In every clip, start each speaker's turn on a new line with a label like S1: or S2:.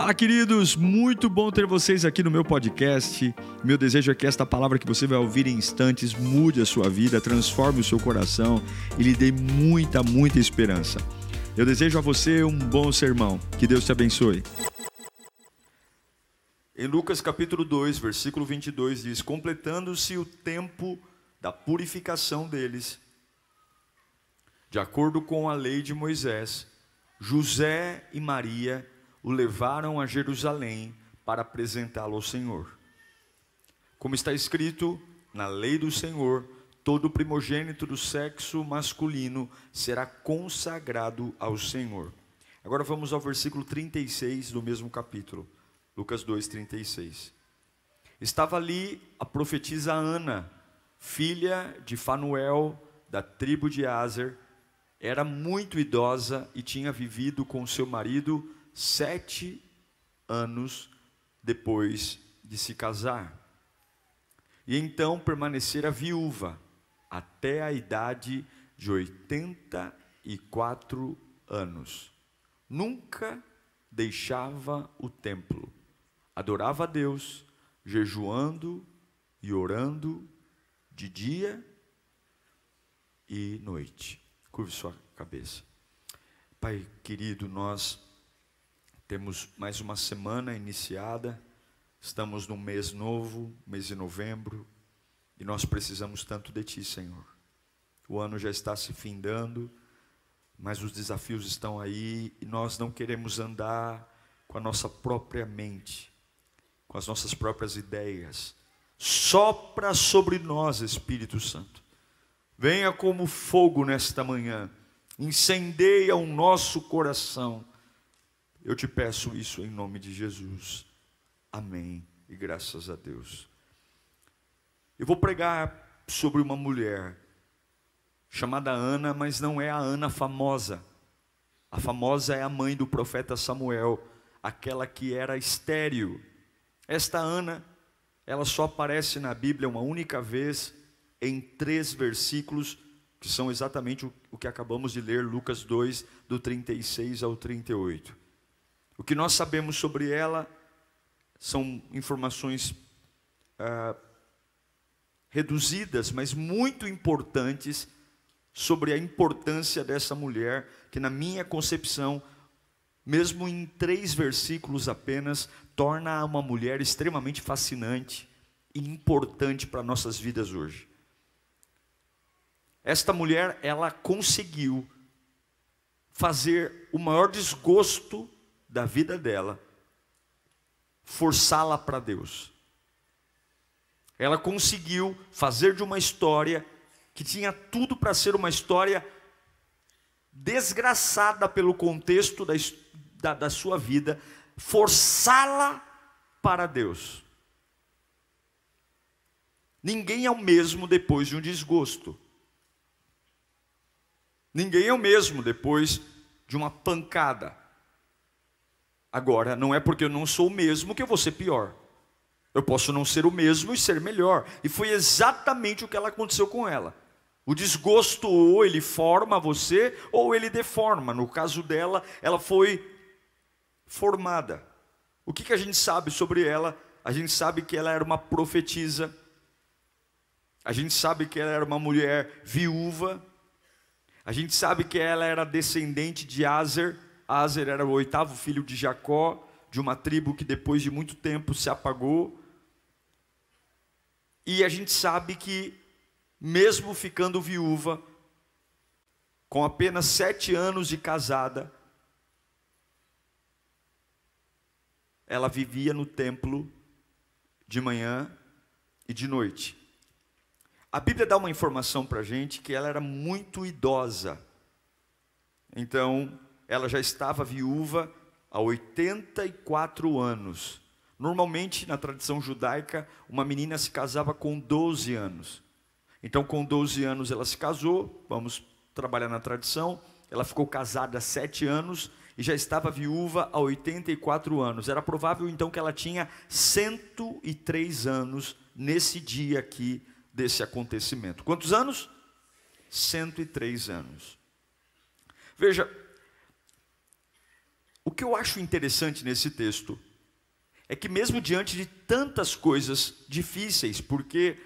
S1: Fala, queridos! Muito bom ter vocês aqui no meu podcast. Meu desejo é que esta palavra que você vai ouvir em instantes mude a sua vida, transforme o seu coração e lhe dê muita, muita esperança. Eu desejo a você um bom sermão. Que Deus te abençoe. Em Lucas capítulo 2, versículo 22 diz: Completando-se o tempo da purificação deles, de acordo com a lei de Moisés, José e Maria o levaram a Jerusalém para apresentá-lo ao Senhor. Como está escrito na lei do Senhor, todo primogênito do sexo masculino será consagrado ao Senhor. Agora vamos ao versículo 36 do mesmo capítulo, Lucas 2:36. Estava ali a profetisa Ana, filha de Fanuel, da tribo de Azer, era muito idosa e tinha vivido com seu marido sete anos depois de se casar. E então permanecera viúva até a idade de 84 anos. Nunca deixava o templo. Adorava a Deus, jejuando e orando de dia e noite. Curve sua cabeça. Pai querido, nós temos mais uma semana iniciada, estamos num mês novo, mês de novembro, e nós precisamos tanto de Ti, Senhor. O ano já está se findando, mas os desafios estão aí e nós não queremos andar com a nossa própria mente, com as nossas próprias ideias. Sopra sobre nós, Espírito Santo. Venha como fogo nesta manhã, incendeia o nosso coração eu te peço isso em nome de Jesus. Amém. E graças a Deus. Eu vou pregar sobre uma mulher chamada Ana, mas não é a Ana famosa. A famosa é a mãe do profeta Samuel, aquela que era estéril. Esta Ana, ela só aparece na Bíblia uma única vez em três versículos, que são exatamente o que acabamos de ler, Lucas 2, do 36 ao 38. O que nós sabemos sobre ela são informações ah, reduzidas, mas muito importantes sobre a importância dessa mulher, que na minha concepção, mesmo em três versículos apenas, torna uma mulher extremamente fascinante e importante para nossas vidas hoje. Esta mulher, ela conseguiu fazer o maior desgosto da vida dela, forçá-la para Deus. Ela conseguiu fazer de uma história que tinha tudo para ser uma história desgraçada pelo contexto da, da, da sua vida, forçá-la para Deus. Ninguém é o mesmo depois de um desgosto. Ninguém é o mesmo depois de uma pancada. Agora, não é porque eu não sou o mesmo que eu vou ser pior. Eu posso não ser o mesmo e ser melhor. E foi exatamente o que ela aconteceu com ela. O desgosto ou ele forma você ou ele deforma. No caso dela, ela foi formada. O que, que a gente sabe sobre ela? A gente sabe que ela era uma profetisa. A gente sabe que ela era uma mulher viúva. A gente sabe que ela era descendente de Azer Azer era o oitavo filho de Jacó, de uma tribo que depois de muito tempo se apagou. E a gente sabe que, mesmo ficando viúva, com apenas sete anos de casada, ela vivia no templo de manhã e de noite. A Bíblia dá uma informação para a gente que ela era muito idosa. Então, ela já estava viúva há 84 anos. Normalmente, na tradição judaica, uma menina se casava com 12 anos. Então, com 12 anos, ela se casou, vamos trabalhar na tradição. Ela ficou casada há 7 anos e já estava viúva há 84 anos. Era provável, então, que ela tinha 103 anos nesse dia aqui desse acontecimento. Quantos anos? 103 anos. Veja, O que eu acho interessante nesse texto é que, mesmo diante de tantas coisas difíceis, porque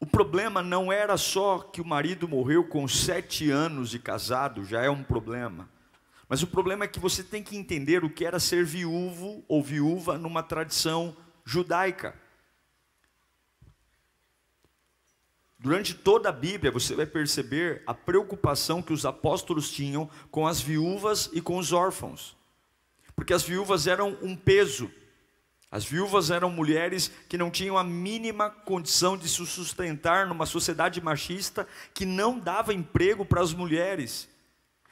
S1: o problema não era só que o marido morreu com sete anos de casado, já é um problema. Mas o problema é que você tem que entender o que era ser viúvo ou viúva numa tradição judaica. Durante toda a Bíblia, você vai perceber a preocupação que os apóstolos tinham com as viúvas e com os órfãos, porque as viúvas eram um peso, as viúvas eram mulheres que não tinham a mínima condição de se sustentar numa sociedade machista que não dava emprego para as mulheres.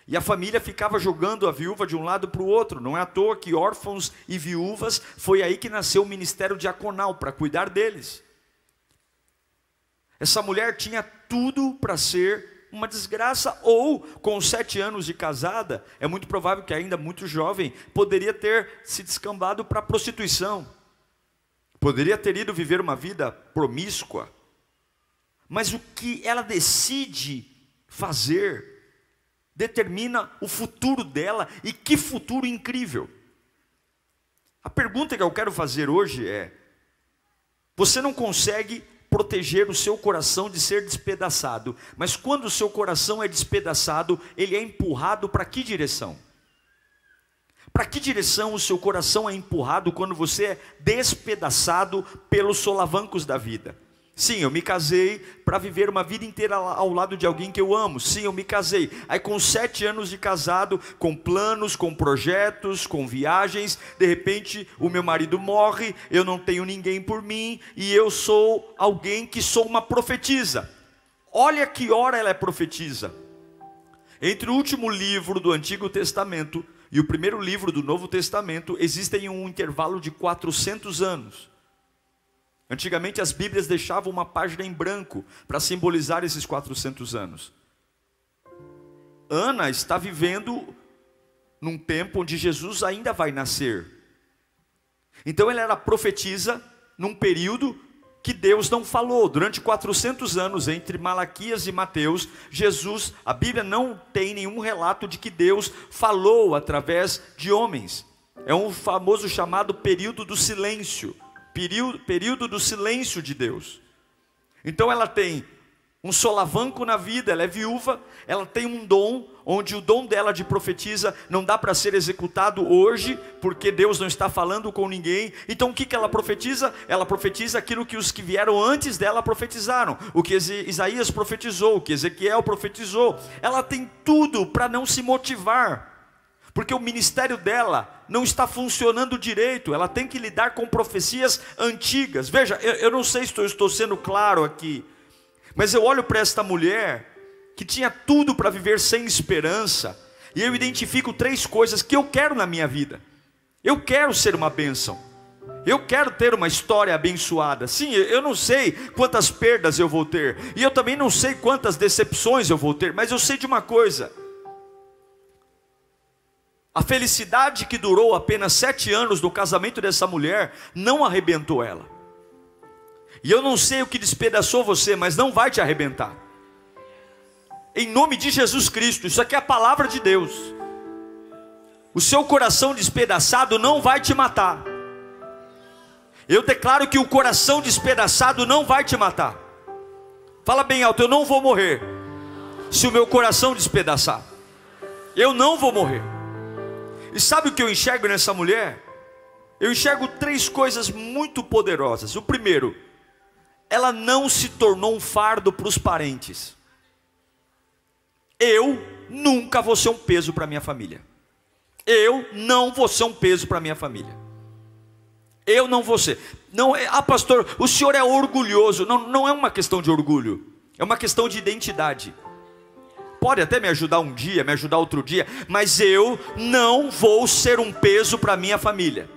S1: E a família ficava jogando a viúva de um lado para o outro. Não é à toa que órfãos e viúvas foi aí que nasceu o ministério diaconal para cuidar deles. Essa mulher tinha tudo para ser uma desgraça, ou com sete anos de casada, é muito provável que ainda muito jovem, poderia ter se descambado para a prostituição, poderia ter ido viver uma vida promíscua, mas o que ela decide fazer determina o futuro dela e que futuro incrível. A pergunta que eu quero fazer hoje é: você não consegue proteger o seu coração de ser despedaçado, mas quando o seu coração é despedaçado, ele é empurrado para que direção? Para que direção o seu coração é empurrado quando você é despedaçado pelos solavancos da vida? Sim, eu me casei para viver uma vida inteira ao lado de alguém que eu amo. Sim, eu me casei. Aí, com sete anos de casado, com planos, com projetos, com viagens, de repente o meu marido morre, eu não tenho ninguém por mim e eu sou alguém que sou uma profetisa. Olha que hora ela é profetisa. Entre o último livro do Antigo Testamento e o primeiro livro do Novo Testamento, existem um intervalo de 400 anos. Antigamente as Bíblias deixavam uma página em branco para simbolizar esses 400 anos. Ana está vivendo num tempo onde Jesus ainda vai nascer. Então ela era profetisa num período que Deus não falou. Durante 400 anos, entre Malaquias e Mateus, Jesus, a Bíblia não tem nenhum relato de que Deus falou através de homens. É um famoso chamado período do silêncio período, período do silêncio de Deus. Então ela tem um solavanco na vida, ela é viúva, ela tem um dom, onde o dom dela de profetiza não dá para ser executado hoje, porque Deus não está falando com ninguém. Então o que, que ela profetiza? Ela profetiza aquilo que os que vieram antes dela profetizaram, o que Isaías profetizou, o que Ezequiel profetizou. Ela tem tudo para não se motivar porque o ministério dela não está funcionando direito, ela tem que lidar com profecias antigas. Veja, eu, eu não sei se estou sendo claro aqui, mas eu olho para esta mulher que tinha tudo para viver sem esperança, e eu identifico três coisas que eu quero na minha vida. Eu quero ser uma bênção. Eu quero ter uma história abençoada. Sim, eu não sei quantas perdas eu vou ter, e eu também não sei quantas decepções eu vou ter, mas eu sei de uma coisa: a felicidade que durou apenas sete anos no casamento dessa mulher não arrebentou ela. E eu não sei o que despedaçou você, mas não vai te arrebentar. Em nome de Jesus Cristo, isso aqui é a palavra de Deus. O seu coração despedaçado não vai te matar. Eu declaro que o coração despedaçado não vai te matar. Fala bem alto, eu não vou morrer se o meu coração despedaçar. Eu não vou morrer. E sabe o que eu enxergo nessa mulher? Eu enxergo três coisas muito poderosas. O primeiro, ela não se tornou um fardo para os parentes. Eu nunca vou ser um peso para minha família. Eu não vou ser um peso para minha família. Eu não vou ser. Não, é, ah, pastor, o senhor é orgulhoso. Não, não é uma questão de orgulho. É uma questão de identidade pode até me ajudar um dia, me ajudar outro dia, mas eu não vou ser um peso para minha família.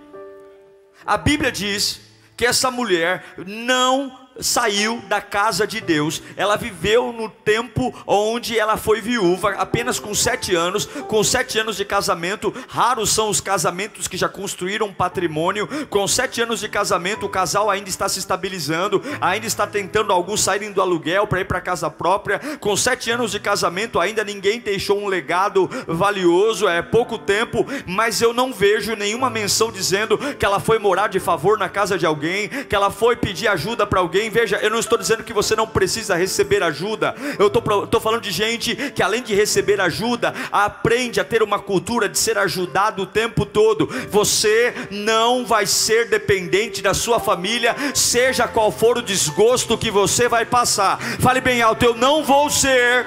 S1: A Bíblia diz que essa mulher não saiu da casa de Deus, ela viveu no tempo onde ela foi viúva, apenas com sete anos, com sete anos de casamento. Raros são os casamentos que já construíram patrimônio. Com sete anos de casamento, o casal ainda está se estabilizando, ainda está tentando alguns saírem do aluguel para ir para casa própria. Com sete anos de casamento, ainda ninguém deixou um legado valioso, é pouco tempo, mas eu não vejo nenhuma menção dizendo que ela foi morar de favor na casa de alguém, que ela foi pedir ajuda para alguém veja, eu não estou dizendo que você não precisa receber ajuda, eu estou falando de gente que além de receber ajuda, aprende a ter uma cultura de ser ajudado o tempo todo. Você não vai ser dependente da sua família, seja qual for o desgosto que você vai passar. Fale bem alto, eu não vou ser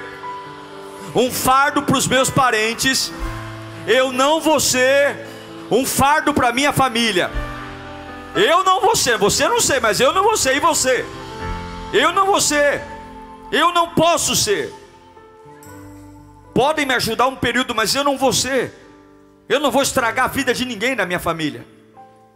S1: um fardo para os meus parentes, eu não vou ser um fardo para minha família. Eu não vou ser, você não sei, mas eu não vou ser, e você? Eu não vou ser, eu não posso ser. Podem me ajudar um período, mas eu não vou ser. Eu não vou estragar a vida de ninguém da minha família.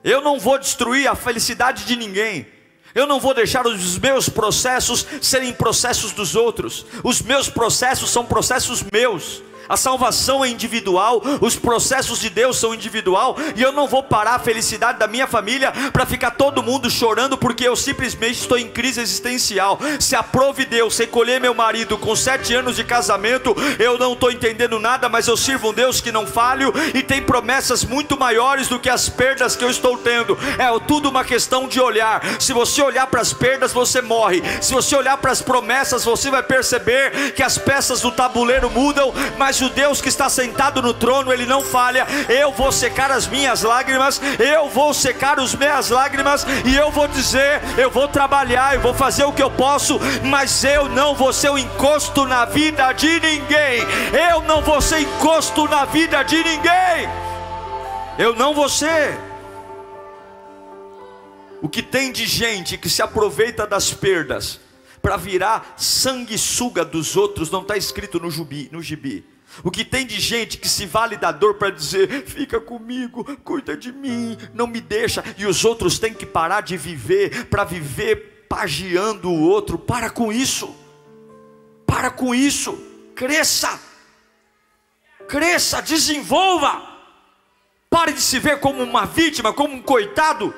S1: Eu não vou destruir a felicidade de ninguém. Eu não vou deixar os meus processos serem processos dos outros. Os meus processos são processos meus. A salvação é individual, os processos de Deus são individual, e eu não vou parar a felicidade da minha família para ficar todo mundo chorando porque eu simplesmente estou em crise existencial. Se aprove Deus recolher meu marido com sete anos de casamento, eu não estou entendendo nada, mas eu sirvo um Deus que não falho e tem promessas muito maiores do que as perdas que eu estou tendo. É tudo uma questão de olhar. Se você olhar para as perdas, você morre. Se você olhar para as promessas, você vai perceber que as peças do tabuleiro mudam, mas mas o Deus que está sentado no trono, ele não falha. Eu vou secar as minhas lágrimas, eu vou secar as minhas lágrimas, e eu vou dizer: eu vou trabalhar, eu vou fazer o que eu posso, mas eu não vou ser um encosto na vida de ninguém. Eu não vou ser encosto na vida de ninguém. Eu não vou ser. O que tem de gente que se aproveita das perdas para virar sanguessuga dos outros, não está escrito no, jubi, no gibi. O que tem de gente que se vale da dor para dizer: fica comigo, cuida de mim, não me deixa, e os outros têm que parar de viver para viver pagiando o outro. Para com isso, para com isso, cresça, cresça, desenvolva. Pare de se ver como uma vítima, como um coitado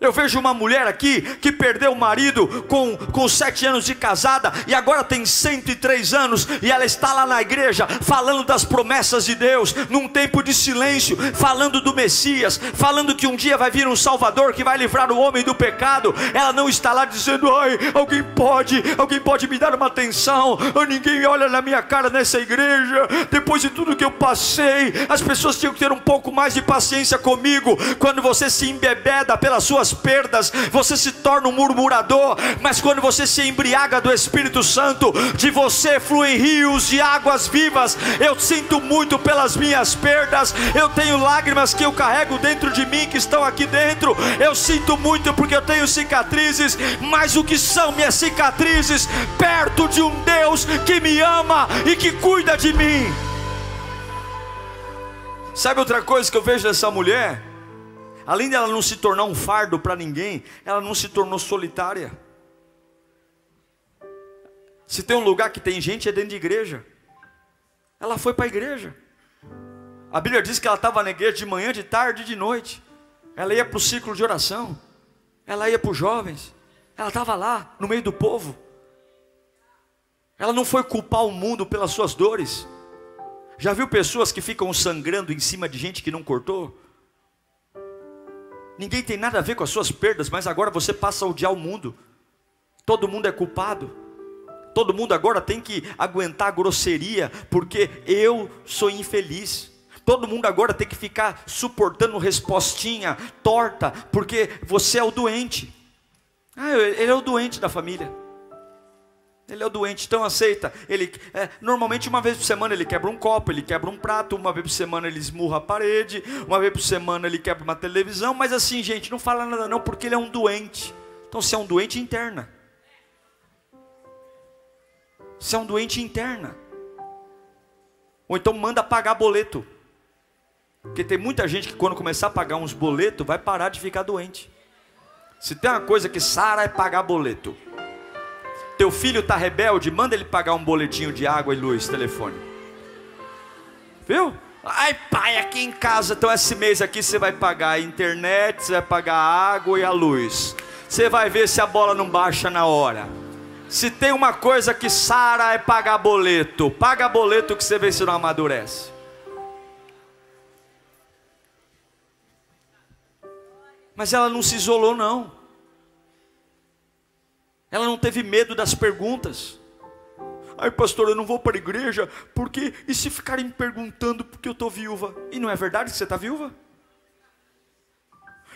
S1: eu vejo uma mulher aqui que perdeu o marido com, com sete anos de casada e agora tem 103 anos e ela está lá na igreja falando das promessas de Deus, num tempo de silêncio, falando do Messias, falando que um dia vai vir um Salvador que vai livrar o homem do pecado. Ela não está lá dizendo, ai, alguém pode, alguém pode me dar uma atenção, ninguém olha na minha cara nessa igreja, depois de tudo que eu passei, as pessoas tinham que ter um pouco mais de paciência comigo, quando você se embebeda pelas suas suas perdas, você se torna um murmurador, mas quando você se embriaga do Espírito Santo, de você fluem rios de águas vivas. Eu sinto muito pelas minhas perdas, eu tenho lágrimas que eu carrego dentro de mim, que estão aqui dentro. Eu sinto muito porque eu tenho cicatrizes, mas o que são minhas cicatrizes perto de um Deus que me ama e que cuida de mim? Sabe outra coisa que eu vejo nessa mulher? Além dela não se tornar um fardo para ninguém, ela não se tornou solitária. Se tem um lugar que tem gente, é dentro de igreja. Ela foi para a igreja. A Bíblia diz que ela estava na igreja de manhã, de tarde e de noite. Ela ia para o ciclo de oração. Ela ia para os jovens. Ela estava lá, no meio do povo. Ela não foi culpar o mundo pelas suas dores. Já viu pessoas que ficam sangrando em cima de gente que não cortou? Ninguém tem nada a ver com as suas perdas, mas agora você passa a odiar o mundo. Todo mundo é culpado. Todo mundo agora tem que aguentar grosseria, porque eu sou infeliz. Todo mundo agora tem que ficar suportando respostinha torta, porque você é o doente. Ah, ele é o doente da família. Ele é o doente, então aceita. Ele é, normalmente uma vez por semana ele quebra um copo, ele quebra um prato, uma vez por semana ele esmurra a parede, uma vez por semana ele quebra uma televisão, mas assim, gente, não fala nada não, porque ele é um doente. Então se é um doente interna. Se é um doente interna. Ou então manda pagar boleto. Porque tem muita gente que quando começar a pagar uns boletos vai parar de ficar doente. Se tem uma coisa que sara é pagar boleto. Teu filho está rebelde, manda ele pagar um boletinho de água e luz, telefone. Viu? Ai, pai, aqui em casa, então esse mês aqui você vai pagar a internet, você vai pagar a água e a luz. Você vai ver se a bola não baixa na hora. Se tem uma coisa que sara é pagar boleto. Paga boleto que você vê se não amadurece. Mas ela não se isolou, não. Ela não teve medo das perguntas. Ai, pastor, eu não vou para a igreja, porque e se ficarem perguntando porque eu estou viúva? E não é verdade que você está viúva?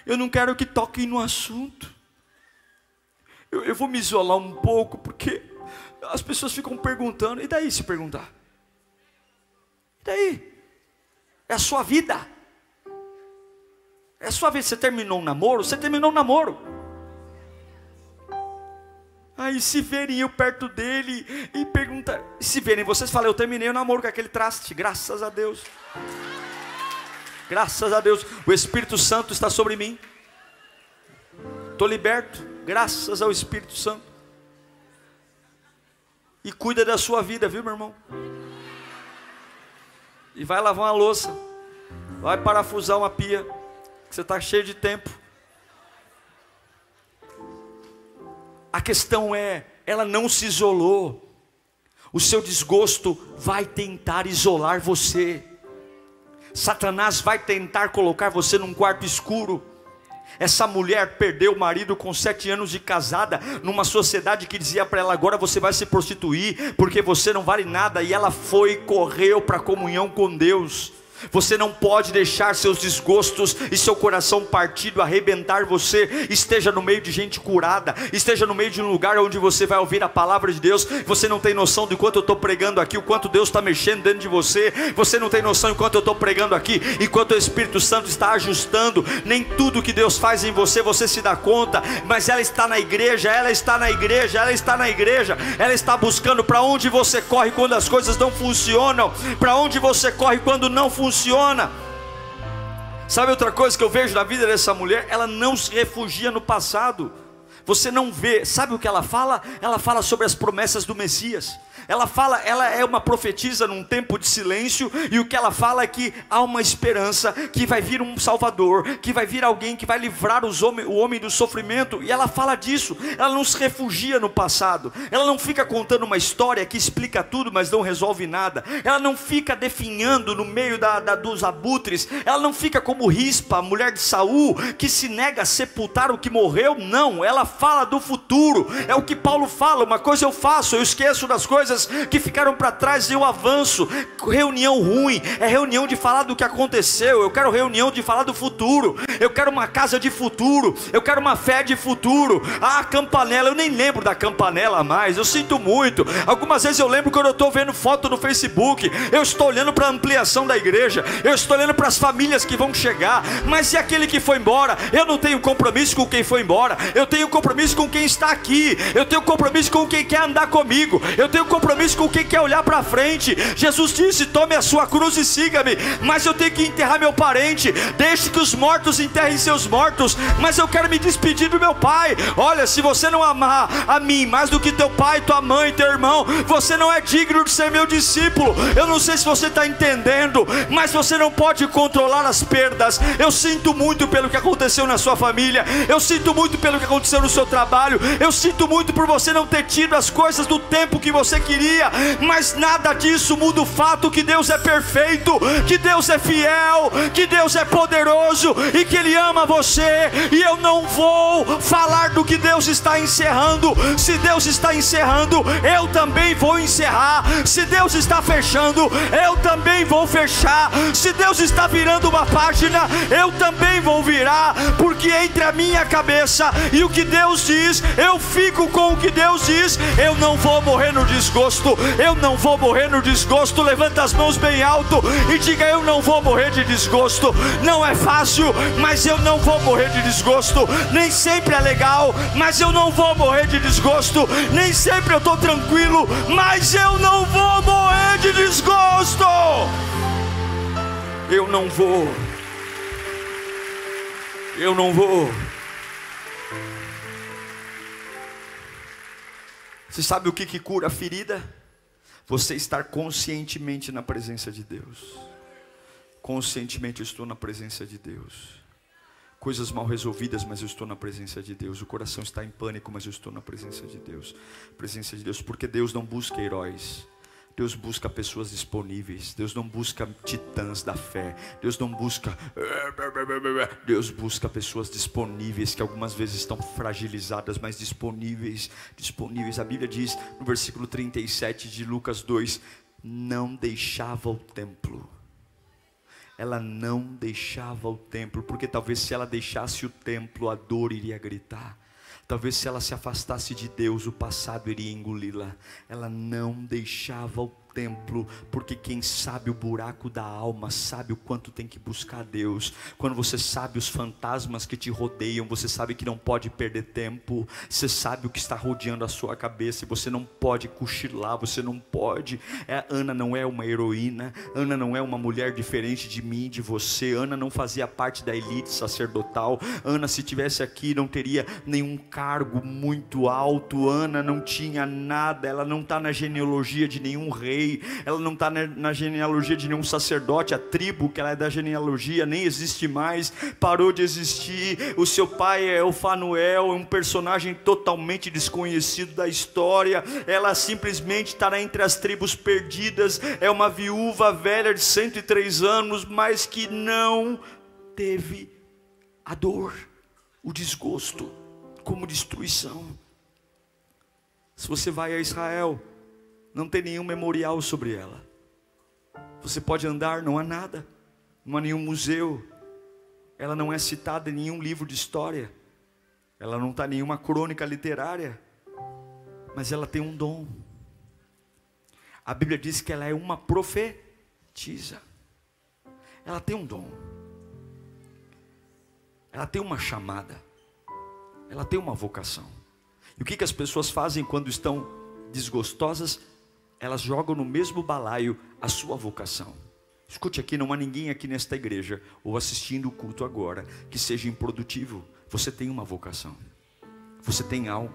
S1: Eu não quero que toquem no assunto. Eu, eu vou me isolar um pouco, porque as pessoas ficam perguntando. E daí se perguntar? E daí? É a sua vida. É a sua vida. Você terminou um namoro? Você terminou um namoro. Aí se verem eu perto dele e perguntar, se verem vocês falam, eu terminei o namoro com aquele traste, graças a Deus. Graças a Deus, o Espírito Santo está sobre mim. Estou liberto, graças ao Espírito Santo. E cuida da sua vida, viu, meu irmão? E vai lavar uma louça, vai parafusar uma pia, que você está cheio de tempo. A questão é, ela não se isolou. O seu desgosto vai tentar isolar você. Satanás vai tentar colocar você num quarto escuro. Essa mulher perdeu o marido com sete anos de casada, numa sociedade que dizia para ela: agora você vai se prostituir, porque você não vale nada. E ela foi correu para a comunhão com Deus. Você não pode deixar seus desgostos e seu coração partido arrebentar você. Esteja no meio de gente curada, esteja no meio de um lugar onde você vai ouvir a palavra de Deus. Você não tem noção do quanto eu estou pregando aqui, o quanto Deus está mexendo dentro de você. Você não tem noção do quanto eu estou pregando aqui, enquanto o Espírito Santo está ajustando. Nem tudo que Deus faz em você você se dá conta, mas ela está na igreja, ela está na igreja, ela está na igreja, ela está buscando para onde você corre quando as coisas não funcionam, para onde você corre quando não funciona funciona. Sabe outra coisa que eu vejo na vida dessa mulher? Ela não se refugia no passado. Você não vê, sabe o que ela fala? Ela fala sobre as promessas do Messias. Ela fala, ela é uma profetisa num tempo de silêncio, e o que ela fala é que há uma esperança, que vai vir um Salvador, que vai vir alguém que vai livrar os homem, o homem do sofrimento, e ela fala disso, ela não se refugia no passado, ela não fica contando uma história que explica tudo, mas não resolve nada, ela não fica definhando no meio da, da dos abutres, ela não fica como Rispa, a mulher de Saul, que se nega a sepultar o que morreu, não, ela fala do futuro, é o que Paulo fala, uma coisa eu faço, eu esqueço das coisas coisas que ficaram para trás e eu avanço. Reunião ruim é reunião de falar do que aconteceu. Eu quero reunião de falar do futuro. Eu quero uma casa de futuro. Eu quero uma fé de futuro. Ah, campanela, eu nem lembro da campanela mais. Eu sinto muito. Algumas vezes eu lembro quando eu estou vendo foto no Facebook. Eu estou olhando para a ampliação da igreja. Eu estou olhando para as famílias que vão chegar. Mas e aquele que foi embora? Eu não tenho compromisso com quem foi embora. Eu tenho compromisso com quem está aqui. Eu tenho compromisso com quem quer andar comigo. Eu tenho compromisso compromisso com quem quer olhar para frente. Jesus disse: Tome a sua cruz e siga-me. Mas eu tenho que enterrar meu parente. Deixe que os mortos enterrem seus mortos. Mas eu quero me despedir do meu pai. Olha, se você não amar a mim mais do que teu pai, tua mãe, teu irmão, você não é digno de ser meu discípulo. Eu não sei se você está entendendo, mas você não pode controlar as perdas. Eu sinto muito pelo que aconteceu na sua família. Eu sinto muito pelo que aconteceu no seu trabalho. Eu sinto muito por você não ter tido as coisas do tempo que você queria queria, mas nada disso muda o fato que Deus é perfeito, que Deus é fiel, que Deus é poderoso e que Ele ama você. E eu não vou falar do que Deus está encerrando. Se Deus está encerrando, eu também vou encerrar. Se Deus está fechando, eu também vou fechar. Se Deus está virando uma página, eu também vou virar, porque entre a minha cabeça e o que Deus diz, eu fico com o que Deus diz. Eu não vou morrer no desgosto desgosto. Eu não vou morrer no desgosto. Levanta as mãos bem alto e diga: Eu não vou morrer de desgosto. Não é fácil, mas eu não vou morrer de desgosto. Nem sempre é legal, mas eu não vou morrer de desgosto. Nem sempre eu estou tranquilo, mas eu não vou morrer de desgosto. Eu não vou. Eu não vou. Você sabe o que, que cura a ferida? Você estar conscientemente na presença de Deus. Conscientemente eu estou na presença de Deus. Coisas mal resolvidas, mas eu estou na presença de Deus. O coração está em pânico, mas eu estou na presença de Deus. Presença de Deus, porque Deus não busca heróis. Deus busca pessoas disponíveis. Deus não busca titãs da fé. Deus não busca. Deus busca pessoas disponíveis que algumas vezes estão fragilizadas, mas disponíveis. Disponíveis. A Bíblia diz no versículo 37 de Lucas 2: Não deixava o templo. Ela não deixava o templo, porque talvez se ela deixasse o templo, a dor iria gritar. Talvez se ela se afastasse de Deus, o passado iria engoli-la. Ela não deixava o templo, porque quem sabe o buraco da alma sabe o quanto tem que buscar Deus. Quando você sabe os fantasmas que te rodeiam, você sabe que não pode perder tempo. Você sabe o que está rodeando a sua cabeça, e você não pode cochilar, você não pode. É, Ana não é uma heroína, Ana não é uma mulher diferente de mim, de você. Ana não fazia parte da elite sacerdotal. Ana, se tivesse aqui, não teria nenhum cargo muito alto. Ana não tinha nada, ela não está na genealogia de nenhum rei rei, ela não está na genealogia de nenhum sacerdote, a tribo que ela é da genealogia nem existe mais, parou de existir. O seu pai é o Fanuel, é um personagem totalmente desconhecido da história. Ela simplesmente estará entre as tribos perdidas, é uma viúva velha de 103 anos, mas que não teve a dor, o desgosto como destruição. Se você vai a Israel, não tem nenhum memorial sobre ela. Você pode andar, não há nada, não há nenhum museu, ela não é citada em nenhum livro de história, ela não está em nenhuma crônica literária, mas ela tem um dom. A Bíblia diz que ela é uma profetisa, ela tem um dom, ela tem uma chamada, ela tem uma vocação. E o que, que as pessoas fazem quando estão desgostosas? Elas jogam no mesmo balaio a sua vocação. Escute aqui, não há ninguém aqui nesta igreja ou assistindo o culto agora que seja improdutivo. Você tem uma vocação. Você tem algo.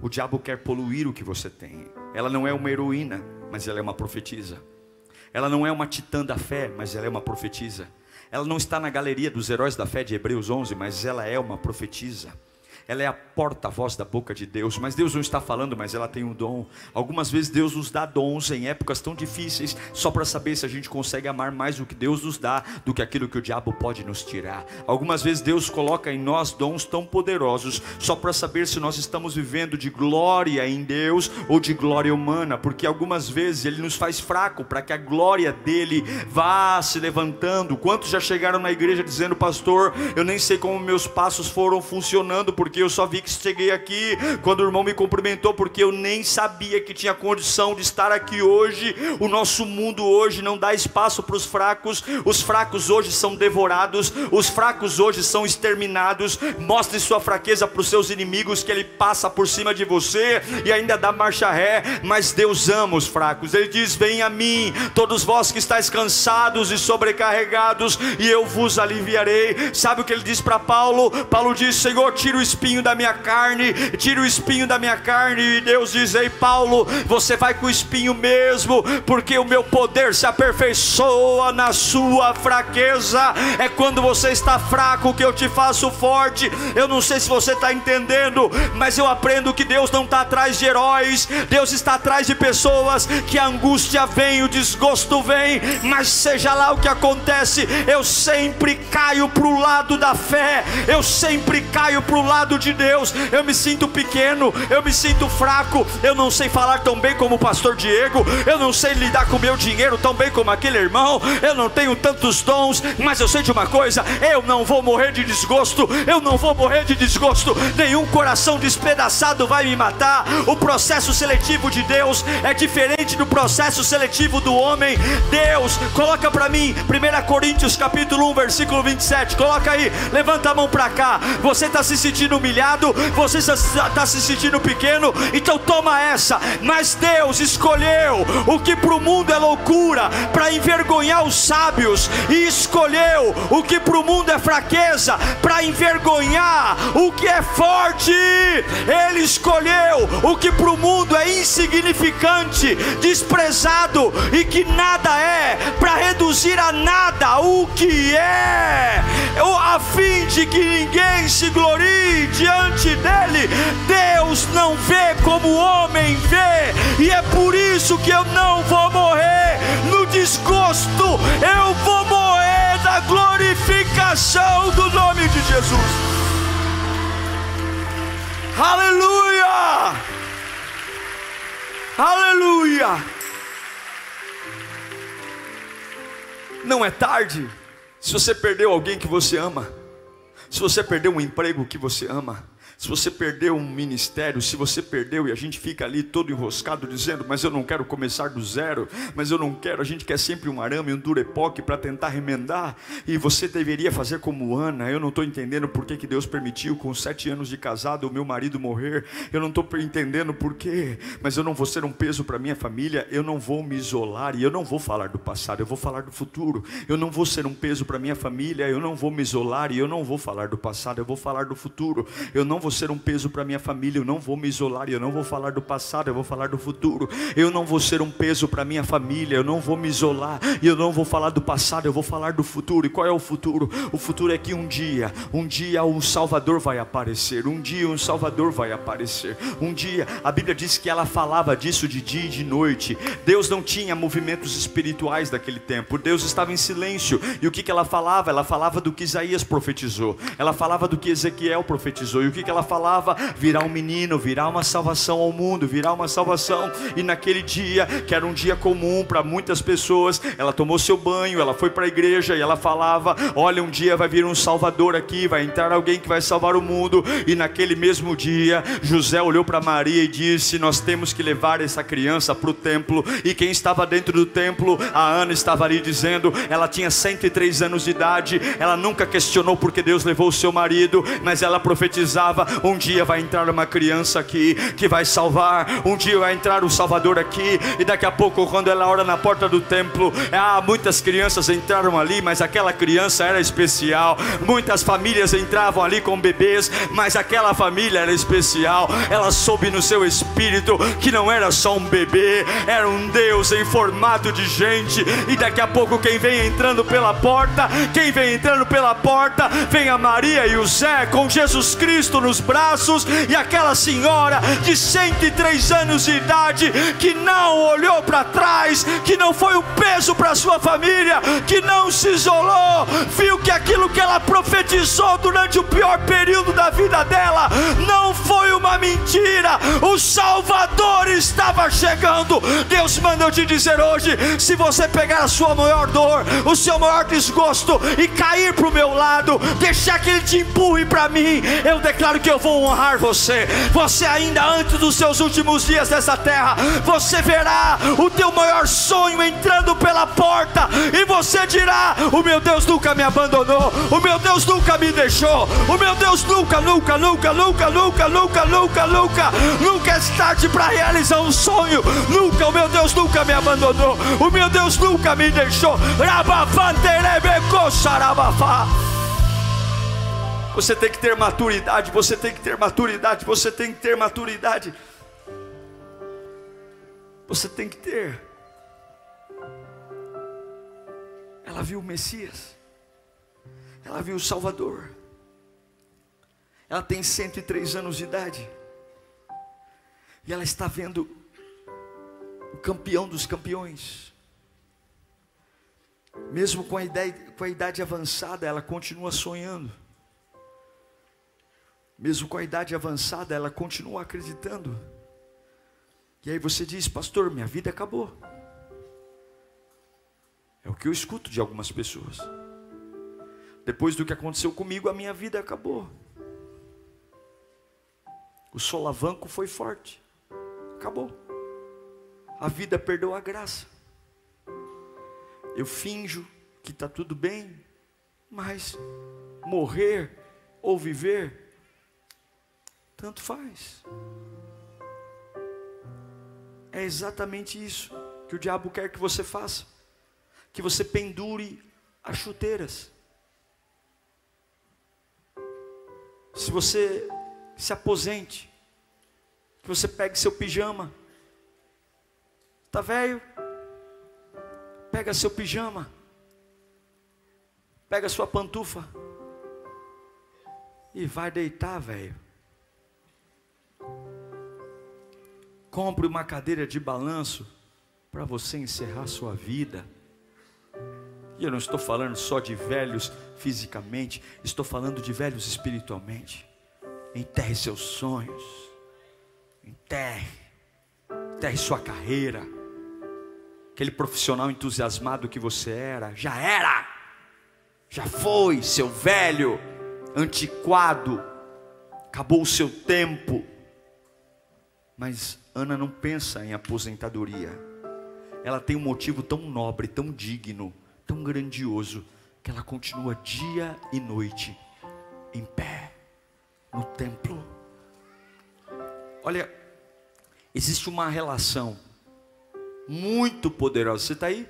S1: O diabo quer poluir o que você tem. Ela não é uma heroína, mas ela é uma profetisa. Ela não é uma titã da fé, mas ela é uma profetisa. Ela não está na galeria dos heróis da fé de Hebreus 11, mas ela é uma profetisa ela é a porta-voz da boca de Deus, mas Deus não está falando, mas ela tem um dom. Algumas vezes Deus nos dá dons em épocas tão difíceis, só para saber se a gente consegue amar mais o que Deus nos dá do que aquilo que o diabo pode nos tirar. Algumas vezes Deus coloca em nós dons tão poderosos, só para saber se nós estamos vivendo de glória em Deus ou de glória humana, porque algumas vezes Ele nos faz fraco para que a glória dele vá se levantando. Quantos já chegaram na igreja dizendo, pastor, eu nem sei como meus passos foram funcionando, porque porque eu só vi que cheguei aqui quando o irmão me cumprimentou, porque eu nem sabia que tinha condição de estar aqui hoje. O nosso mundo hoje não dá espaço para os fracos, os fracos hoje são devorados, os fracos hoje são exterminados. Mostre sua fraqueza para os seus inimigos, que ele passa por cima de você e ainda dá marcha ré, mas Deus ama os fracos. Ele diz: Vem a mim, todos vós que estáis cansados e sobrecarregados, e eu vos aliviarei. Sabe o que ele diz para Paulo? Paulo diz: Senhor, tira o espírito espinho da minha carne, tira o espinho da minha carne. E Deus diz: Ei, Paulo, você vai com o espinho mesmo, porque o meu poder se aperfeiçoa na sua fraqueza. É quando você está fraco que eu te faço forte. Eu não sei se você está entendendo, mas eu aprendo que Deus não está atrás de heróis, Deus está atrás de pessoas que a angústia vem, o desgosto vem, mas seja lá o que acontece, eu sempre caio para o lado da fé, eu sempre caio para o lado de Deus, eu me sinto pequeno, eu me sinto fraco, eu não sei falar tão bem como o pastor Diego, eu não sei lidar com meu dinheiro tão bem como aquele irmão, eu não tenho tantos dons, mas eu sei de uma coisa: eu não vou morrer de desgosto, eu não vou morrer de desgosto, nenhum coração despedaçado vai me matar. O processo seletivo de Deus é diferente do processo seletivo do homem. Deus, coloca para mim, 1 Coríntios capítulo 1, versículo 27, coloca aí, levanta a mão para cá. Você está se sentindo humilhado, você está se sentindo pequeno, então toma essa. Mas Deus escolheu o que para o mundo é loucura, para envergonhar os sábios, e escolheu o que para o mundo é fraqueza, para envergonhar o que é forte. Ele escolheu o que para o mundo é insignificante, desprezado e que nada é, para reduzir a nada o que é, a fim de que ninguém se glorie diante dele. Deus não vê como o homem vê, e é por isso que eu não vou morrer no desgosto, eu vou morrer na glorificação do nome de Jesus. Aleluia! Aleluia! Não é tarde. Se você perdeu alguém que você ama, se você perdeu um emprego que você ama, se você perdeu um ministério, se você perdeu e a gente fica ali todo enroscado dizendo, mas eu não quero começar do zero, mas eu não quero, a gente quer sempre um arame, um durepoque para tentar remendar, e você deveria fazer como Ana, eu não estou entendendo por que, que Deus permitiu com sete anos de casado o meu marido morrer, eu não estou entendendo por quê, mas eu não vou ser um peso para minha família, eu não vou me isolar e eu não vou falar do passado, eu vou falar do futuro, eu não vou ser um peso para minha família, eu não vou me isolar e eu não vou falar do passado, eu vou falar do futuro, eu não vou ser um peso para minha família, eu não vou me isolar, eu não vou falar do passado, eu vou falar do futuro. Eu não vou ser um peso para minha família, eu não vou me isolar, eu não vou falar do passado, eu vou falar do futuro. E qual é o futuro? O futuro é que um dia, um dia um Salvador vai aparecer, um dia um Salvador vai aparecer. Um dia, a Bíblia diz que ela falava disso de dia e de noite. Deus não tinha movimentos espirituais daquele tempo. Deus estava em silêncio. E o que que ela falava? Ela falava do que Isaías profetizou. Ela falava do que Ezequiel profetizou. E o que que ela falava: virá um menino, virá uma salvação ao mundo, virá uma salvação. E naquele dia, que era um dia comum para muitas pessoas, ela tomou seu banho, ela foi para a igreja e ela falava: Olha, um dia vai vir um Salvador aqui, vai entrar alguém que vai salvar o mundo. E naquele mesmo dia, José olhou para Maria e disse: Nós temos que levar essa criança para o templo. E quem estava dentro do templo, a Ana estava ali dizendo: Ela tinha 103 anos de idade, ela nunca questionou porque Deus levou o seu marido, mas ela profetizava: um dia vai entrar uma criança aqui que vai salvar. Um dia vai entrar o Salvador aqui. E daqui a pouco, quando ela ora na porta do templo, ah, muitas crianças entraram ali, mas aquela criança era especial. Muitas famílias entravam ali com bebês, mas aquela família era especial. Ela soube no seu espírito que não era só um bebê, era um Deus em formato de gente. E daqui a pouco, quem vem entrando pela porta, quem vem entrando pela porta, vem a Maria e o Zé com Jesus Cristo nos braços, e aquela senhora de 103 anos de idade, que não olhou para trás, que não foi um peso para sua família, que não se isolou, viu que aquilo que ela profetizou durante o pior período da vida dela não foi uma mentira, o Salvador estava chegando. Deus manda eu te dizer hoje: se você pegar a sua maior dor, o seu maior desgosto e cair para o meu lado, deixar que Ele te empurre para mim, eu declaro que eu vou honrar você. Você ainda antes dos seus últimos dias dessa terra, você verá o teu maior sonho entrando pela porta e você dirá: "O meu Deus nunca me abandonou, o meu Deus nunca me deixou, o meu Deus nunca, nunca, nunca, nunca, nunca, nunca, nunca, nunca, nunca é tarde para realizar um sonho. Nunca, o meu Deus nunca me abandonou, o meu Deus nunca me deixou. Rabafanterebeco sarabafá. Você tem que ter maturidade, você tem que ter maturidade, você tem que ter maturidade. Você tem que ter. Ela viu o Messias. Ela viu o Salvador. Ela tem 103 anos de idade. E ela está vendo o campeão dos campeões. Mesmo com a, idade, com a idade avançada, ela continua sonhando. Mesmo com a idade avançada, ela continua acreditando. E aí você diz, pastor, minha vida acabou. É o que eu escuto de algumas pessoas. Depois do que aconteceu comigo, a minha vida acabou. O solavanco foi forte. Acabou. A vida perdeu a graça. Eu finjo que está tudo bem, mas morrer ou viver tanto faz. É exatamente isso que o diabo quer que você faça. Que você pendure as chuteiras. Se você se aposente, que você pegue seu pijama. Tá velho? Pega seu pijama. Pega sua pantufa. E vai deitar, velho. Compre uma cadeira de balanço para você encerrar sua vida. E eu não estou falando só de velhos fisicamente, estou falando de velhos espiritualmente. Enterre seus sonhos. Enterre. Enterre sua carreira. Aquele profissional entusiasmado que você era, já era. Já foi, seu velho, antiquado. Acabou o seu tempo. Mas Ana não pensa em aposentadoria. Ela tem um motivo tão nobre, tão digno, tão grandioso, que ela continua dia e noite em pé no templo. Olha, existe uma relação muito poderosa. Você está aí?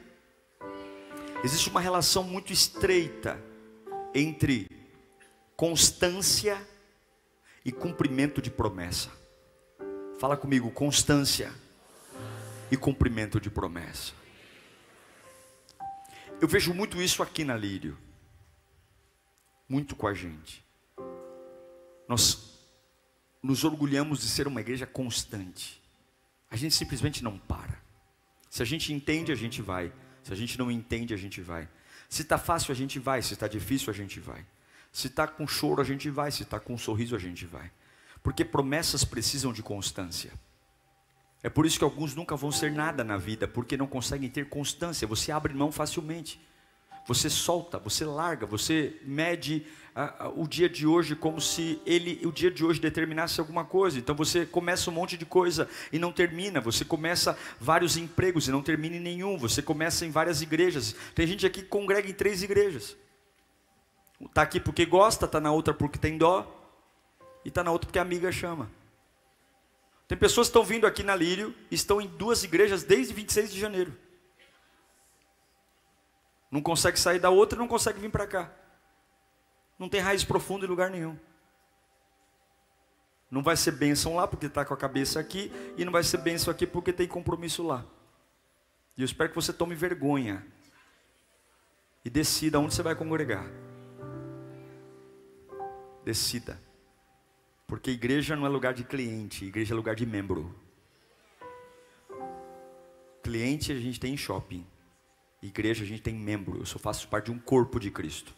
S1: Existe uma relação muito estreita entre constância e cumprimento de promessa. Fala comigo, constância e cumprimento de promessa. Eu vejo muito isso aqui na Lírio. Muito com a gente. Nós nos orgulhamos de ser uma igreja constante. A gente simplesmente não para. Se a gente entende, a gente vai. Se a gente não entende, a gente vai. Se está fácil, a gente vai. Se está difícil, a gente vai. Se está com choro, a gente vai. Se está com sorriso, a gente vai. Porque promessas precisam de constância. É por isso que alguns nunca vão ser nada na vida, porque não conseguem ter constância. Você abre mão facilmente. Você solta, você larga, você mede uh, uh, o dia de hoje como se ele, o dia de hoje determinasse alguma coisa. Então você começa um monte de coisa e não termina. Você começa vários empregos e não termina em nenhum. Você começa em várias igrejas. Tem gente aqui que congrega em três igrejas. Está aqui porque gosta, está na outra porque tem dó e está na outra porque a amiga chama. Tem pessoas que estão vindo aqui na Lírio, estão em duas igrejas desde 26 de janeiro. Não consegue sair da outra, não consegue vir para cá. Não tem raiz profunda em lugar nenhum. Não vai ser bênção lá porque está com a cabeça aqui, e não vai ser bênção aqui porque tem compromisso lá. E eu espero que você tome vergonha e decida onde você vai congregar. Decida. Porque igreja não é lugar de cliente, igreja é lugar de membro. Cliente a gente tem em shopping, igreja a gente tem membro. Eu só faço parte de um corpo de Cristo.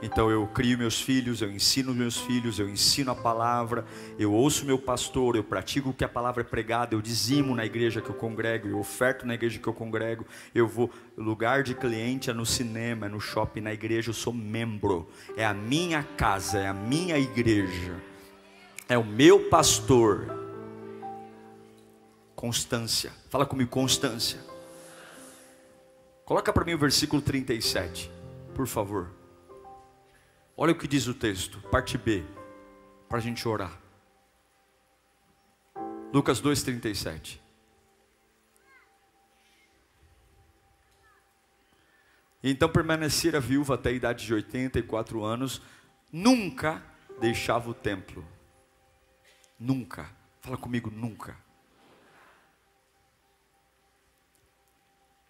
S1: Então eu crio meus filhos, eu ensino meus filhos, eu ensino a palavra, eu ouço meu pastor, eu pratico o que a palavra é pregada, eu dizimo na igreja que eu congrego, eu oferto na igreja que eu congrego, eu vou lugar de cliente é no cinema, é no shopping, na igreja eu sou membro. É a minha casa, é a minha igreja é o meu pastor. Constância. Fala comigo, constância. Coloca para mim o versículo 37, por favor. Olha o que diz o texto, parte B, para a gente orar. Lucas 2,37. Então permanecer a viúva até a idade de 84 anos, nunca deixava o templo. Nunca. Fala comigo, nunca.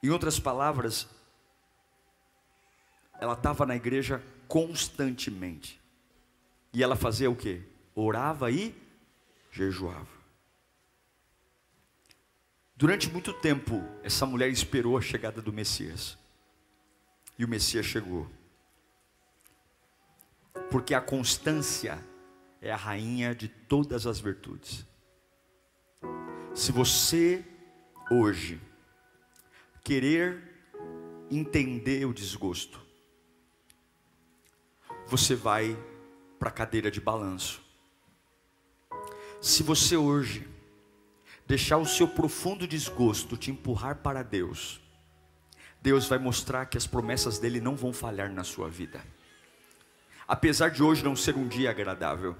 S1: Em outras palavras, ela estava na igreja constantemente. E ela fazia o que? Orava e jejuava. Durante muito tempo, essa mulher esperou a chegada do Messias. E o Messias chegou. Porque a constância é a rainha de todas as virtudes. Se você hoje querer entender o desgosto, você vai para a cadeira de balanço. Se você hoje deixar o seu profundo desgosto te empurrar para Deus, Deus vai mostrar que as promessas dele não vão falhar na sua vida. Apesar de hoje não ser um dia agradável,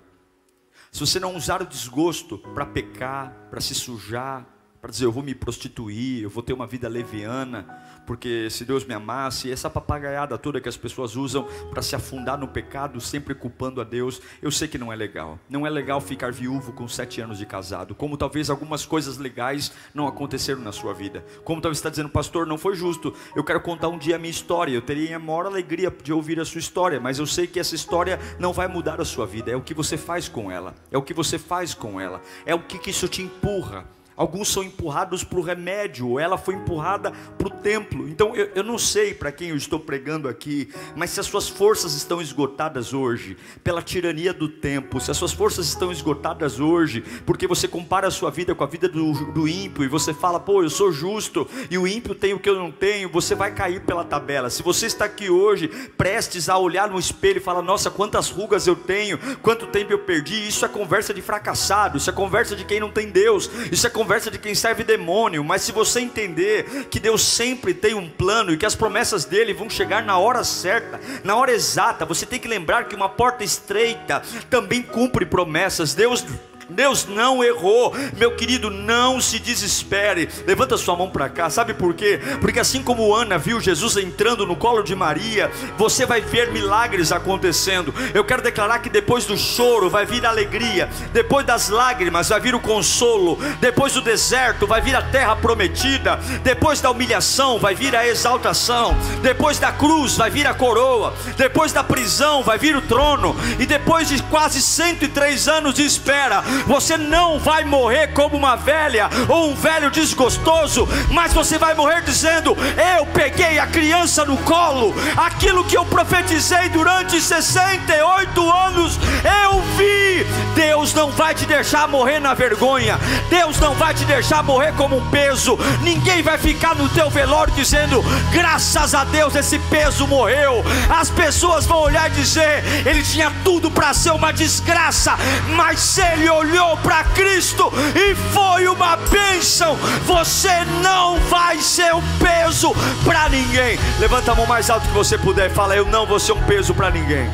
S1: se você não usar o desgosto para pecar, para se sujar, para dizer eu vou me prostituir, eu vou ter uma vida leviana, porque se Deus me amasse, essa papagaiada toda que as pessoas usam para se afundar no pecado, sempre culpando a Deus, eu sei que não é legal. Não é legal ficar viúvo com sete anos de casado, como talvez algumas coisas legais não aconteceram na sua vida. Como talvez está dizendo, pastor, não foi justo. Eu quero contar um dia a minha história. Eu teria a maior alegria de ouvir a sua história, mas eu sei que essa história não vai mudar a sua vida. É o que você faz com ela. É o que você faz com ela. É o que, que isso te empurra. Alguns são empurrados para o remédio, ela foi empurrada para o templo. Então eu, eu não sei para quem eu estou pregando aqui, mas se as suas forças estão esgotadas hoje, pela tirania do tempo, se as suas forças estão esgotadas hoje, porque você compara a sua vida com a vida do, do ímpio e você fala, pô, eu sou justo e o ímpio tem o que eu não tenho, você vai cair pela tabela. Se você está aqui hoje, prestes a olhar no espelho e falar, nossa, quantas rugas eu tenho, quanto tempo eu perdi, isso é conversa de fracassado, isso é conversa de quem não tem Deus, isso é conversa conversa de quem serve demônio, mas se você entender que Deus sempre tem um plano e que as promessas dele vão chegar na hora certa, na hora exata, você tem que lembrar que uma porta estreita também cumpre promessas. Deus Deus não errou, meu querido, não se desespere. Levanta sua mão para cá, sabe por quê? Porque assim como Ana viu Jesus entrando no colo de Maria, você vai ver milagres acontecendo. Eu quero declarar que depois do choro vai vir a alegria, depois das lágrimas vai vir o consolo, depois do deserto vai vir a terra prometida, depois da humilhação vai vir a exaltação, depois da cruz vai vir a coroa, depois da prisão vai vir o trono, e depois de quase 103 anos de espera, você não vai morrer como uma velha ou um velho desgostoso, mas você vai morrer dizendo: Eu peguei a criança no colo, aquilo que eu profetizei durante 68 anos, eu vi. Deus não vai te deixar morrer na vergonha, Deus não vai te deixar morrer como um peso, ninguém vai ficar no teu velório dizendo: Graças a Deus esse peso morreu. As pessoas vão olhar e dizer: Ele tinha tudo para ser uma desgraça, mas ele olhou olhou para Cristo e foi uma bênção. Você não vai ser um peso para ninguém. Levanta a mão mais alto que você puder e fala: Eu não vou ser um peso para ninguém.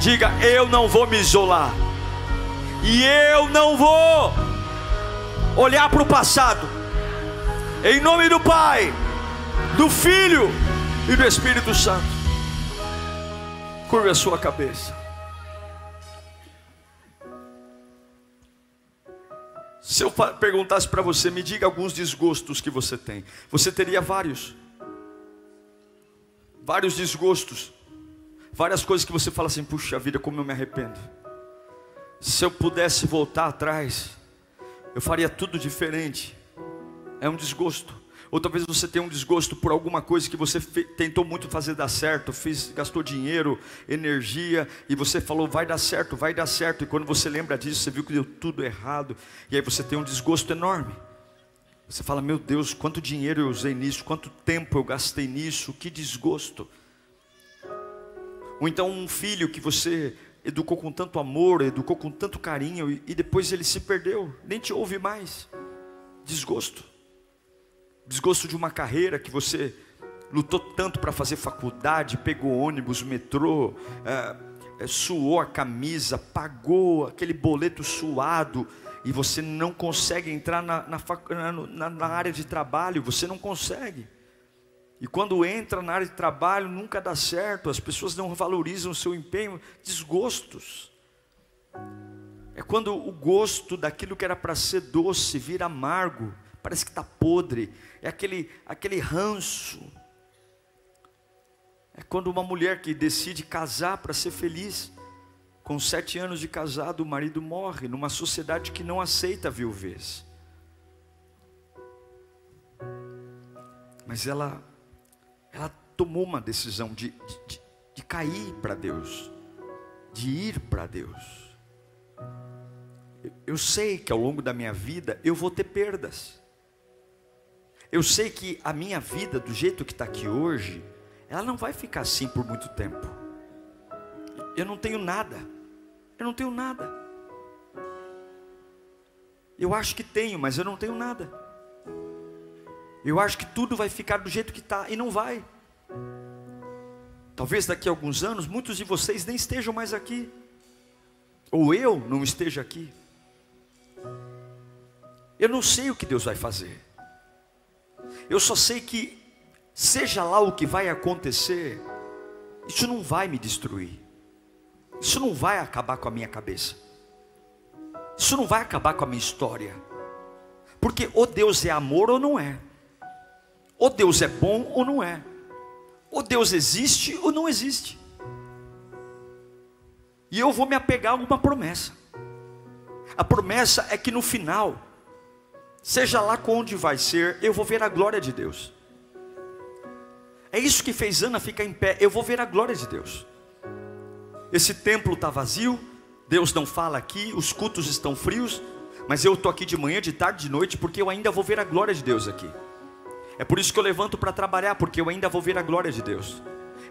S1: Diga: Eu não vou me isolar. E eu não vou olhar para o passado. Em nome do Pai, do Filho e do Espírito Santo. Curva a sua cabeça. Se eu perguntasse para você, me diga alguns desgostos que você tem, você teria vários. Vários desgostos. Várias coisas que você fala assim: puxa vida, como eu me arrependo. Se eu pudesse voltar atrás, eu faria tudo diferente. É um desgosto. Ou talvez você tenha um desgosto por alguma coisa que você tentou muito fazer dar certo, fez, gastou dinheiro, energia, e você falou, vai dar certo, vai dar certo. E quando você lembra disso, você viu que deu tudo errado, e aí você tem um desgosto enorme. Você fala, meu Deus, quanto dinheiro eu usei nisso, quanto tempo eu gastei nisso, que desgosto. Ou então um filho que você educou com tanto amor, educou com tanto carinho, e, depois ele se perdeu, nem te ouve mais. Desgosto desgosto de uma carreira que você lutou tanto para fazer faculdade, pegou ônibus, metrô, é, é, suou a camisa, pagou aquele boleto suado e você não consegue entrar na, na, na, na área de trabalho, você não consegue. E quando entra na área de trabalho, nunca dá certo, as pessoas não valorizam o seu empenho, desgostos. É quando o gosto daquilo que era para ser doce vira amargo, parece que está podre, é aquele, aquele ranço. É quando uma mulher que decide casar para ser feliz, com sete anos de casado, o marido morre, numa sociedade que não aceita viuvez. Mas ela, ela tomou uma decisão de, de, de cair para Deus, de ir para Deus. Eu sei que ao longo da minha vida eu vou ter perdas. Eu sei que a minha vida, do jeito que está aqui hoje, ela não vai ficar assim por muito tempo. Eu não tenho nada. Eu não tenho nada. Eu acho que tenho, mas eu não tenho nada. Eu acho que tudo vai ficar do jeito que está e não vai. Talvez daqui a alguns anos muitos de vocês nem estejam mais aqui. ou eu não esteja aqui. Eu não sei o que Deus vai fazer. Eu só sei que, seja lá o que vai acontecer, isso não vai me destruir. Isso não vai acabar com a minha cabeça. Isso não vai acabar com a minha história. Porque ou Deus é amor ou não é. Ou Deus é bom ou não é. Ou Deus existe ou não existe. E eu vou me apegar a uma promessa. A promessa é que no final, seja lá onde vai ser, eu vou ver a glória de Deus. É isso que fez Ana ficar em pé. Eu vou ver a glória de Deus. Esse templo está vazio, Deus não fala aqui, os cultos estão frios, mas eu estou aqui de manhã, de tarde, de noite, porque eu ainda vou ver a glória de Deus aqui. É por isso que eu levanto para trabalhar, porque eu ainda vou ver a glória de Deus.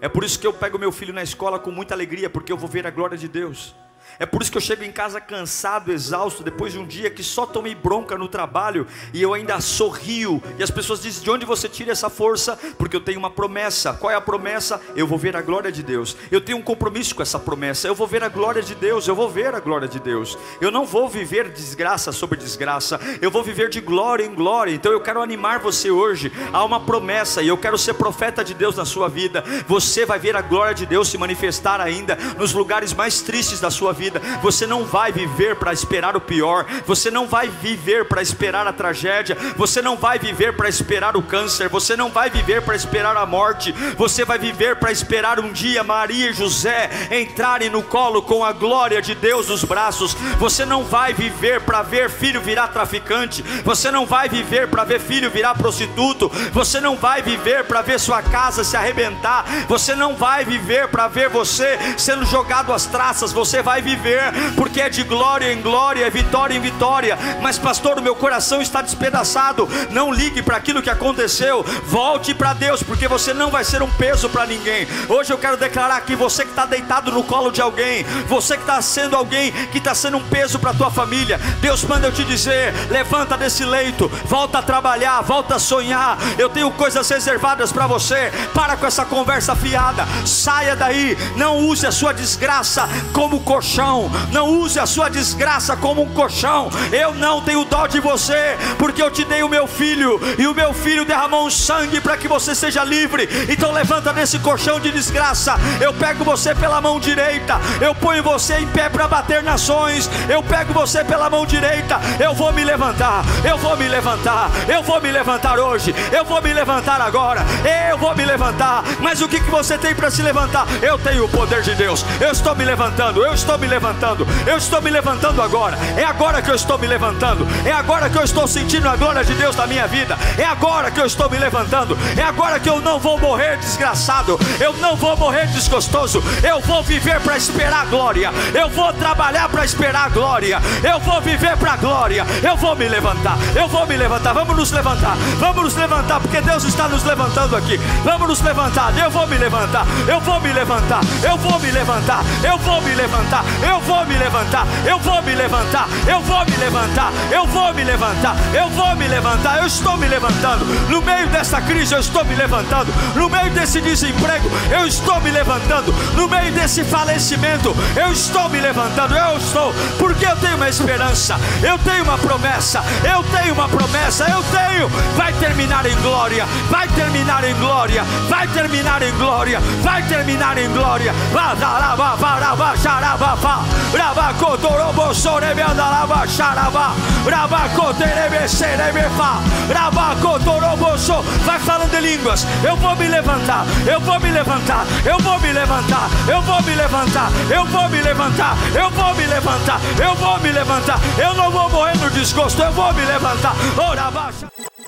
S1: É por isso que eu pego meu filho na escola com muita alegria, porque eu vou ver a glória de Deus. É por isso que eu chego em casa cansado, exausto, depois de um dia que só tomei bronca no trabalho e eu ainda sorrio. E as pessoas dizem: De onde você tira essa força? Porque eu tenho uma promessa. Qual é a promessa? Eu vou ver a glória de Deus. Eu tenho um compromisso com essa promessa. Eu vou ver a glória de Deus. Eu vou ver a glória de Deus. Eu não vou viver desgraça sobre desgraça. Eu vou viver de glória em glória. Então eu quero animar você hoje. Há uma promessa e eu quero ser profeta de Deus na sua vida. Você vai ver a glória de Deus se manifestar ainda nos lugares mais tristes da sua vida vida. Você não vai viver para esperar o pior. Você não vai viver para esperar a tragédia. Você não vai viver para esperar o câncer. Você não vai viver para esperar a morte. Você vai viver para esperar um dia Maria e José entrarem no colo com a glória de Deus nos braços. Você não vai viver para ver filho virar traficante. Você não vai viver para ver filho virar prostituto. Você não vai viver para ver sua casa se arrebentar. Você não vai viver para ver você sendo jogado às traças. Você vai viver viver, porque é de glória em glória, é vitória em vitória. Mas, pastor, o meu coração está despedaçado. Não ligue para aquilo que aconteceu, volte para Deus, porque você não vai ser um peso para ninguém. Hoje eu quero declarar que você que está deitado no colo de alguém, você que está sendo alguém que está sendo um peso para a tua família, Deus manda eu te dizer: levanta desse leito, volta a trabalhar, volta a sonhar. Eu tenho coisas reservadas para você. Para com essa conversa fiada, saia daí, não use a sua desgraça como colchão colchão. Não use a sua desgraça como um colchão. Eu não tenho dó de você, porque eu te dei o meu filho, e o meu filho derramou um sangue para que você seja livre. Então levanta desse colchão de desgraça. Eu pego você pela mão direita, eu ponho você em pé para bater nações. Eu pego você pela mão direita, eu vou me levantar, eu vou me levantar, eu vou me levantar hoje, eu vou me levantar agora, eu vou me levantar. Mas o que, que você tem para se levantar? Eu tenho o poder de Deus, eu estou me levantando, eu estou me levantando. Eu estou me levantando agora. É agora que eu estou me levantando. É agora que eu estou sentindo a glória de Deus na minha vida. É agora que eu estou me levantando. É agora que eu não vou morrer desgraçado. Eu não vou morrer desgostoso. Eu vou viver para esperar a glória. Eu vou trabalhar para esperar a glória. Eu vou viver para a glória. Eu vou me levantar. Eu vou me levantar. Vamos nos levantar. Vamos nos levantar porque Deus está nos levantando aqui. Vamos nos levantar. Eu vou me levantar. Eu vou me levantar. Eu vou me levantar. Eu vou me levantar. Eu vou me levantar, eu vou me levantar, eu vou me levantar, eu vou me levantar, eu vou me levantar, eu estou me levantando. No meio dessa crise, eu estou me levantando. No meio desse desemprego, eu estou me levantando. No meio desse falecimento, eu estou me levantando. Eu estou, porque eu tenho uma esperança, eu tenho uma promessa, eu tenho uma promessa, eu tenho. Vai terminar em glória, vai terminar em glória, vai terminar em glória, vai terminar em glória. Vai, vai, vai, vai, vai, Rabacotorobo sorebeanda lava xaraba. Rabacoterebeserebefa. Rabacotoroboso. Vai falando em línguas. Eu vou me levantar. Eu vou me levantar. Eu vou me levantar. Eu vou me levantar. Eu vou me levantar. Eu vou me levantar. Eu vou me levantar. Eu não vou morrer no desgosto. Eu vou me levantar. Ora baixa.